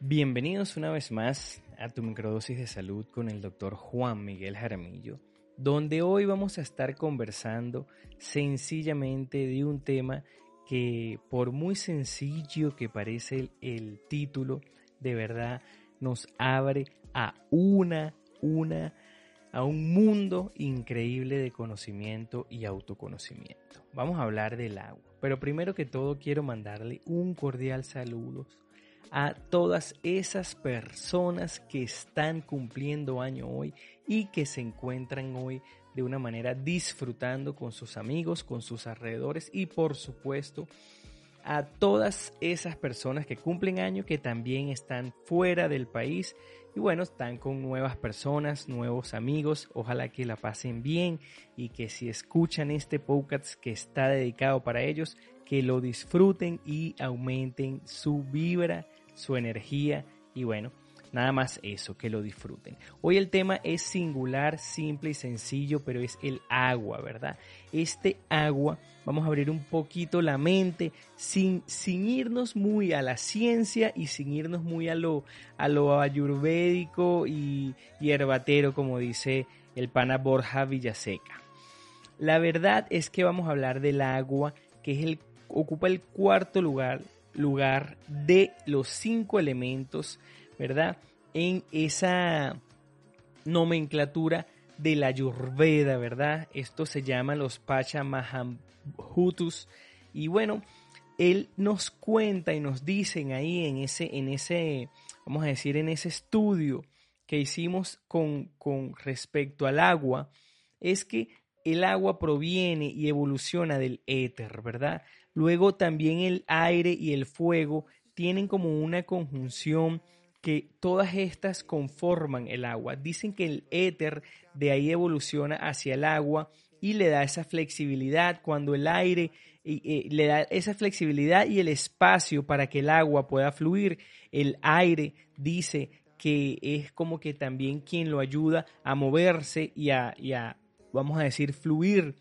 Bienvenidos una vez más a tu microdosis de salud con el doctor Juan Miguel Jaramillo, donde hoy vamos a estar conversando sencillamente de un tema que por muy sencillo que parece el, título, de verdad nos abre a una, una, a un mundo increíble de conocimiento y autoconocimiento. Vamos a hablar del agua, pero primero que todo quiero mandarle un cordial saludo a todas esas personas que están cumpliendo año hoy y que se encuentran hoy de una manera disfrutando con sus amigos, con sus alrededores y por supuesto a todas esas personas que cumplen año que también están fuera del país y bueno, están con nuevas personas, nuevos amigos, ojalá que la pasen bien y que si escuchan este podcast que está dedicado para ellos, que lo disfruten y aumenten su vibra su energía y bueno, nada más eso, que lo disfruten. Hoy el tema es singular, simple y sencillo, pero es el agua, ¿verdad? Este agua, vamos a abrir un poquito la mente sin, sin irnos muy a la ciencia y sin irnos muy a lo, a lo ayurvédico y hierbatero, como dice el pana Borja Villaseca. La verdad es que vamos a hablar del agua, que es el, ocupa el cuarto lugar lugar de los cinco elementos, ¿verdad? En esa nomenclatura de la Ayurveda, ¿verdad? Esto se llama los Pachamahamhutus. Y bueno, él nos cuenta y nos dicen ahí en ese, en ese, vamos a decir, en ese estudio que hicimos con, con respecto al agua, es que el agua proviene y evoluciona del éter, ¿verdad? Luego también el aire y el fuego tienen como una conjunción que todas estas conforman el agua. Dicen que el éter de ahí evoluciona hacia el agua y le da esa flexibilidad cuando el aire le da esa flexibilidad y el espacio para que el agua pueda fluir. El aire dice que es como que también quien lo ayuda a moverse y a, vamos a decir, fluir.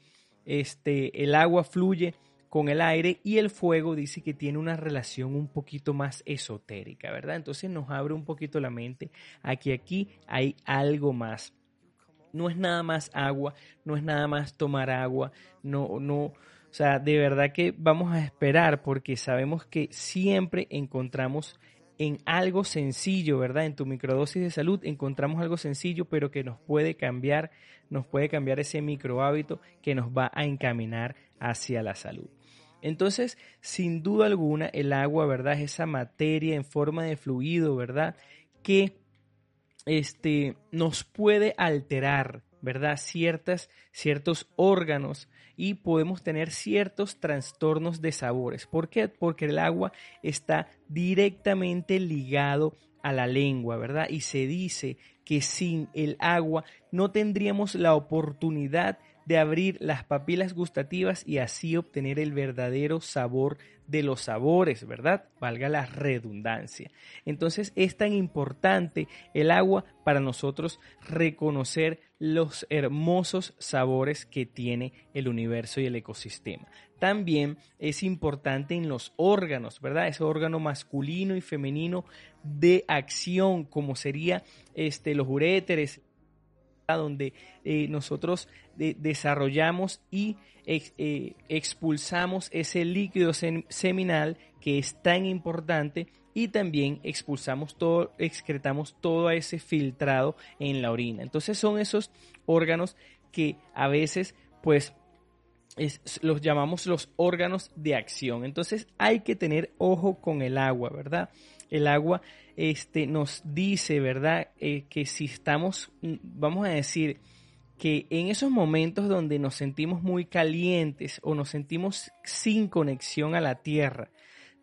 Este, el agua fluye con el aire y el fuego dice que tiene una relación un poquito más esotérica, ¿verdad? Entonces nos abre un poquito la mente a que aquí hay algo más. No es nada más agua, no es nada más tomar agua, no, no, o sea, de verdad que vamos a esperar porque sabemos que siempre encontramos en algo sencillo, ¿verdad? En tu microdosis de salud encontramos algo sencillo, pero que nos puede cambiar, nos puede cambiar ese micro hábito que nos va a encaminar hacia la salud. Entonces, sin duda alguna, el agua, ¿verdad? Es esa materia en forma de fluido, ¿verdad? Que este, nos puede alterar, ¿verdad? Ciertas, ciertos órganos y podemos tener ciertos trastornos de sabores. ¿Por qué? Porque el agua está directamente ligado a la lengua, ¿verdad? Y se dice que sin el agua no tendríamos la oportunidad de abrir las papilas gustativas y así obtener el verdadero sabor de los sabores, ¿verdad? Valga la redundancia. Entonces es tan importante el agua para nosotros reconocer los hermosos sabores que tiene el universo y el ecosistema. También es importante en los órganos, ¿verdad? Ese órgano masculino y femenino de acción, como sería este, los uréteres, donde eh, nosotros desarrollamos y eh, expulsamos ese líquido seminal que es tan importante y también expulsamos todo, excretamos todo ese filtrado en la orina. Entonces son esos órganos que a veces pues los llamamos los órganos de acción. Entonces hay que tener ojo con el agua, ¿verdad? El agua este, nos dice, ¿verdad? Eh, que si estamos, mm, vamos a decir, que en esos momentos donde nos sentimos muy calientes o nos sentimos sin conexión a la tierra,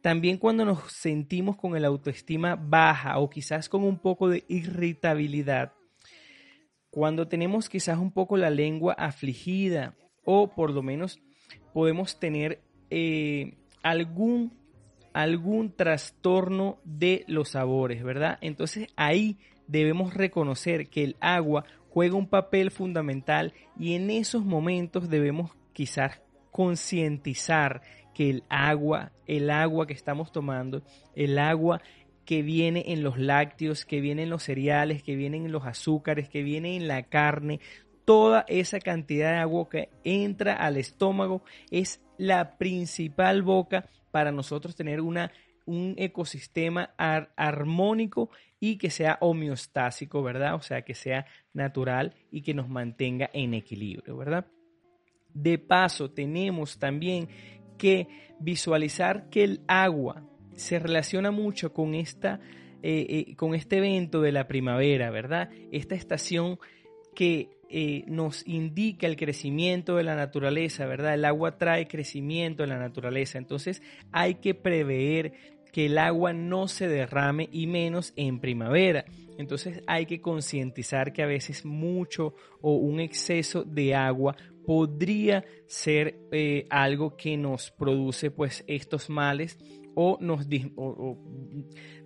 también cuando nos sentimos con el autoestima baja o quizás con un poco de irritabilidad, cuando tenemos quizás un poco la lengua afligida o por lo menos podemos tener eh, algún algún trastorno de los sabores, ¿verdad? Entonces ahí debemos reconocer que el agua juega un papel fundamental y en esos momentos debemos quizás concientizar que el agua, el agua que estamos tomando, el agua que viene en los lácteos, que viene en los cereales, que viene en los azúcares, que viene en la carne, toda esa cantidad de agua que entra al estómago es la principal boca para nosotros tener una, un ecosistema armónico y que sea homeostásico, ¿verdad? O sea, que sea natural y que nos mantenga en equilibrio, ¿verdad? De paso, tenemos también que visualizar que el agua se relaciona mucho con, esta, eh, eh, con este evento de la primavera, ¿verdad? Esta estación que eh, nos indica el crecimiento de la naturaleza, ¿verdad? El agua trae crecimiento en la naturaleza, entonces hay que prever que el agua no se derrame y menos en primavera. Entonces hay que concientizar que a veces mucho o un exceso de agua podría ser eh, algo que nos produce pues estos males o nos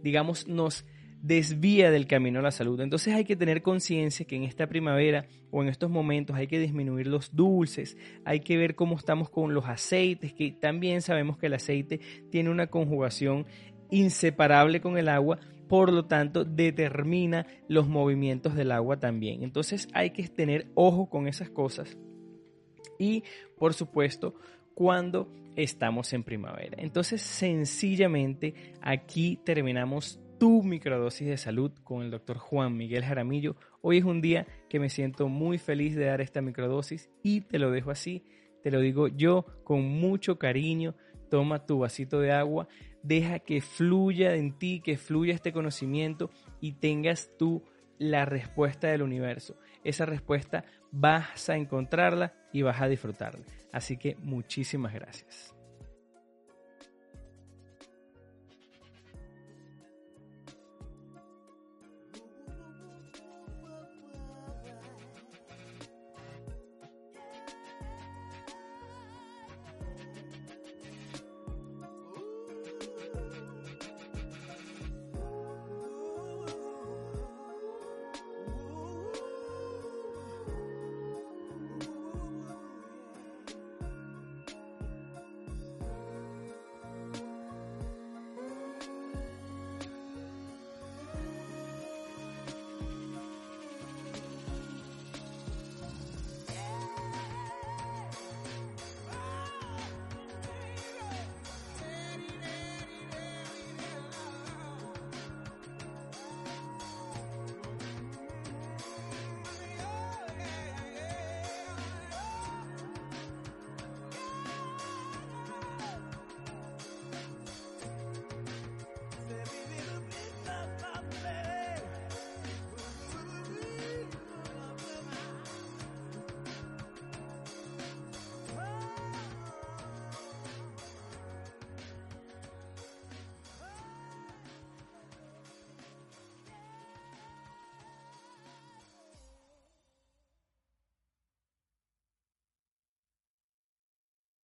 digamos nos desvía del camino a la salud. Entonces hay que tener conciencia que en esta primavera o en estos momentos hay que disminuir los dulces, hay que ver cómo estamos con los aceites, que también sabemos que el aceite tiene una conjugación inseparable con el agua, por lo tanto determina los movimientos del agua también. Entonces hay que tener ojo con esas cosas y por supuesto cuando estamos en primavera. Entonces sencillamente aquí terminamos tu microdosis de salud con el doctor Juan Miguel Jaramillo. Hoy es un día que me siento muy feliz de dar esta microdosis y te lo dejo así, te lo digo yo con mucho cariño. Toma tu vasito de agua, deja que fluya en ti, que fluya este conocimiento y tengas tú la respuesta del universo. Esa respuesta vas a encontrarla y vas a disfrutarla. Así que muchísimas gracias.